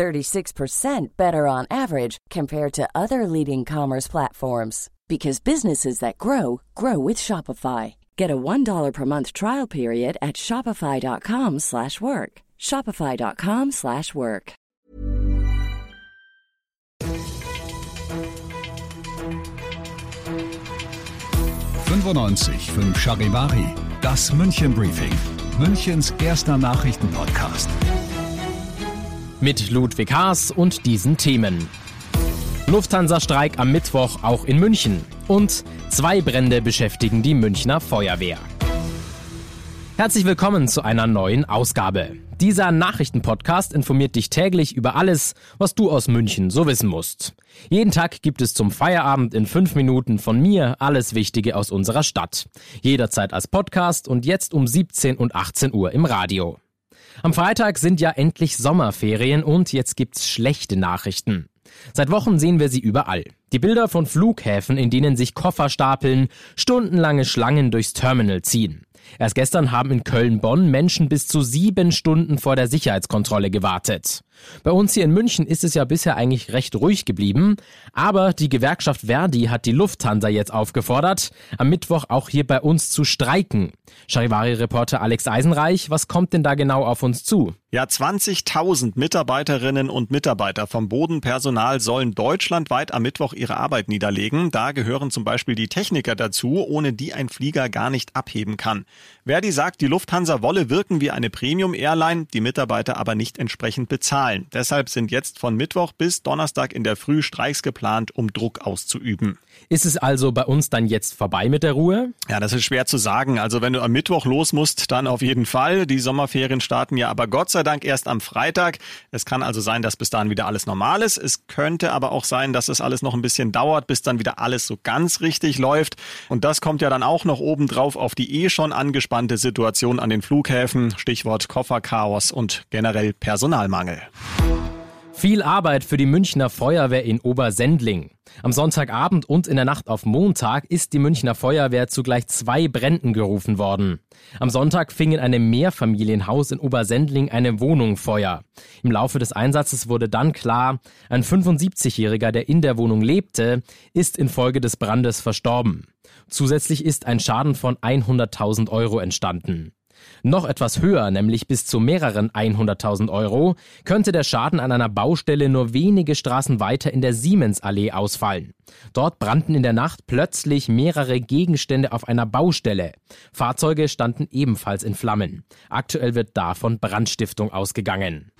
36% better on average compared to other leading commerce platforms because businesses that grow grow with Shopify. Get a $1 per month trial period at shopify.com/work. shopify.com/work. fünf Charivari, das München Briefing, Münchens erster Nachrichtenpodcast. Mit Ludwig Haas und diesen Themen. Lufthansa-Streik am Mittwoch auch in München. Und zwei Brände beschäftigen die Münchner Feuerwehr. Herzlich willkommen zu einer neuen Ausgabe. Dieser Nachrichtenpodcast informiert dich täglich über alles, was du aus München so wissen musst. Jeden Tag gibt es zum Feierabend in fünf Minuten von mir alles Wichtige aus unserer Stadt. Jederzeit als Podcast und jetzt um 17 und 18 Uhr im Radio. Am Freitag sind ja endlich Sommerferien und jetzt gibt's schlechte Nachrichten. Seit Wochen sehen wir sie überall. Die Bilder von Flughäfen, in denen sich Koffer stapeln, stundenlange Schlangen durchs Terminal ziehen. Erst gestern haben in Köln-Bonn Menschen bis zu sieben Stunden vor der Sicherheitskontrolle gewartet. Bei uns hier in München ist es ja bisher eigentlich recht ruhig geblieben, aber die Gewerkschaft Verdi hat die Lufthansa jetzt aufgefordert, am Mittwoch auch hier bei uns zu streiken. Charivari-Reporter Alex Eisenreich, was kommt denn da genau auf uns zu? Ja, 20.000 Mitarbeiterinnen und Mitarbeiter vom Bodenpersonal sollen deutschlandweit am Mittwoch ihre Arbeit niederlegen. Da gehören zum Beispiel die Techniker dazu, ohne die ein Flieger gar nicht abheben kann. Verdi sagt, die Lufthansa wolle wirken wie eine Premium-Airline, die Mitarbeiter aber nicht entsprechend bezahlen. Deshalb sind jetzt von Mittwoch bis Donnerstag in der Früh Streiks geplant, um Druck auszuüben. Ist es also bei uns dann jetzt vorbei mit der Ruhe? Ja, das ist schwer zu sagen. Also wenn du am Mittwoch los musst, dann auf jeden Fall. Die Sommerferien starten ja aber Gott sei Dank erst am Freitag. Es kann also sein, dass bis dahin wieder alles normal ist. Es könnte aber auch sein, dass es alles noch ein bisschen dauert, bis dann wieder alles so ganz richtig läuft. Und das kommt ja dann auch noch obendrauf auf die eh schon angespannte Situation an den Flughäfen. Stichwort Kofferchaos und generell Personalmangel. Viel Arbeit für die Münchner Feuerwehr in Obersendling. Am Sonntagabend und in der Nacht auf Montag ist die Münchner Feuerwehr zu gleich zwei Bränden gerufen worden. Am Sonntag fing in einem Mehrfamilienhaus in Obersendling eine Wohnung Feuer. Im Laufe des Einsatzes wurde dann klar, ein 75-Jähriger, der in der Wohnung lebte, ist infolge des Brandes verstorben. Zusätzlich ist ein Schaden von 100.000 Euro entstanden. Noch etwas höher, nämlich bis zu mehreren 100.000 Euro, könnte der Schaden an einer Baustelle nur wenige Straßen weiter in der Siemensallee ausfallen. Dort brannten in der Nacht plötzlich mehrere Gegenstände auf einer Baustelle. Fahrzeuge standen ebenfalls in Flammen. Aktuell wird davon Brandstiftung ausgegangen.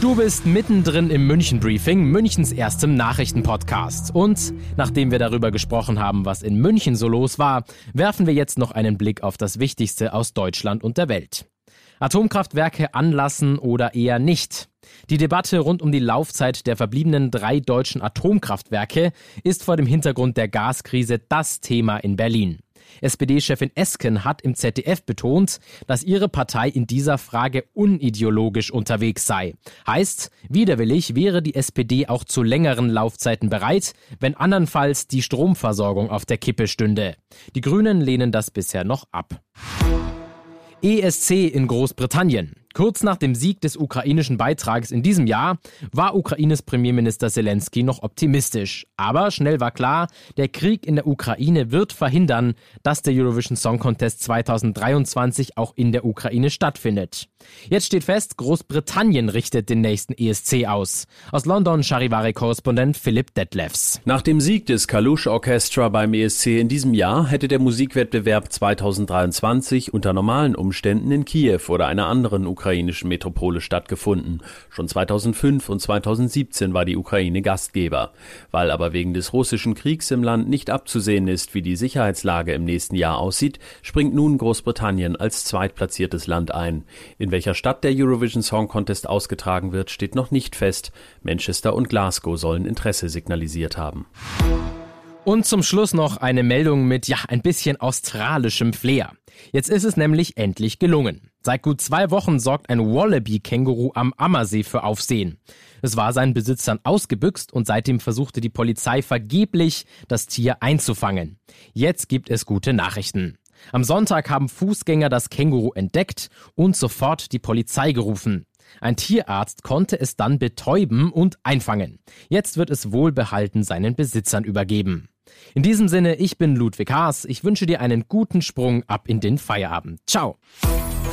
Du bist mittendrin im München Briefing, Münchens erstem Nachrichtenpodcast. Und nachdem wir darüber gesprochen haben, was in München so los war, werfen wir jetzt noch einen Blick auf das Wichtigste aus Deutschland und der Welt. Atomkraftwerke anlassen oder eher nicht. Die Debatte rund um die Laufzeit der verbliebenen drei deutschen Atomkraftwerke ist vor dem Hintergrund der Gaskrise das Thema in Berlin. SPD-Chefin Esken hat im ZDF betont, dass ihre Partei in dieser Frage unideologisch unterwegs sei. Heißt, widerwillig wäre die SPD auch zu längeren Laufzeiten bereit, wenn andernfalls die Stromversorgung auf der Kippe stünde. Die Grünen lehnen das bisher noch ab. ESC in Großbritannien. Kurz nach dem Sieg des ukrainischen Beitrags in diesem Jahr war Ukraines Premierminister Zelensky noch optimistisch. Aber schnell war klar, der Krieg in der Ukraine wird verhindern, dass der Eurovision Song Contest 2023 auch in der Ukraine stattfindet. Jetzt steht fest, Großbritannien richtet den nächsten ESC aus. Aus London Charivari-Korrespondent Philipp Detlefs. Nach dem Sieg des Kalush Orchestra beim ESC in diesem Jahr hätte der Musikwettbewerb 2023 unter normalen Umständen in Kiew oder einer anderen ukrainischen Metropole stattgefunden. Schon 2005 und 2017 war die Ukraine Gastgeber. Weil aber wegen des russischen Kriegs im Land nicht abzusehen ist, wie die Sicherheitslage im nächsten Jahr aussieht, springt nun Großbritannien als zweitplatziertes Land ein. In welcher Stadt der Eurovision Song Contest ausgetragen wird, steht noch nicht fest. Manchester und Glasgow sollen Interesse signalisiert haben. Und zum Schluss noch eine Meldung mit, ja, ein bisschen australischem Flair. Jetzt ist es nämlich endlich gelungen. Seit gut zwei Wochen sorgt ein Wallaby-Känguru am Ammersee für Aufsehen. Es war seinen Besitzern ausgebüxt und seitdem versuchte die Polizei vergeblich, das Tier einzufangen. Jetzt gibt es gute Nachrichten. Am Sonntag haben Fußgänger das Känguru entdeckt und sofort die Polizei gerufen. Ein Tierarzt konnte es dann betäuben und einfangen. Jetzt wird es wohlbehalten seinen Besitzern übergeben. In diesem Sinne, ich bin Ludwig Haas. Ich wünsche dir einen guten Sprung ab in den Feierabend. Ciao.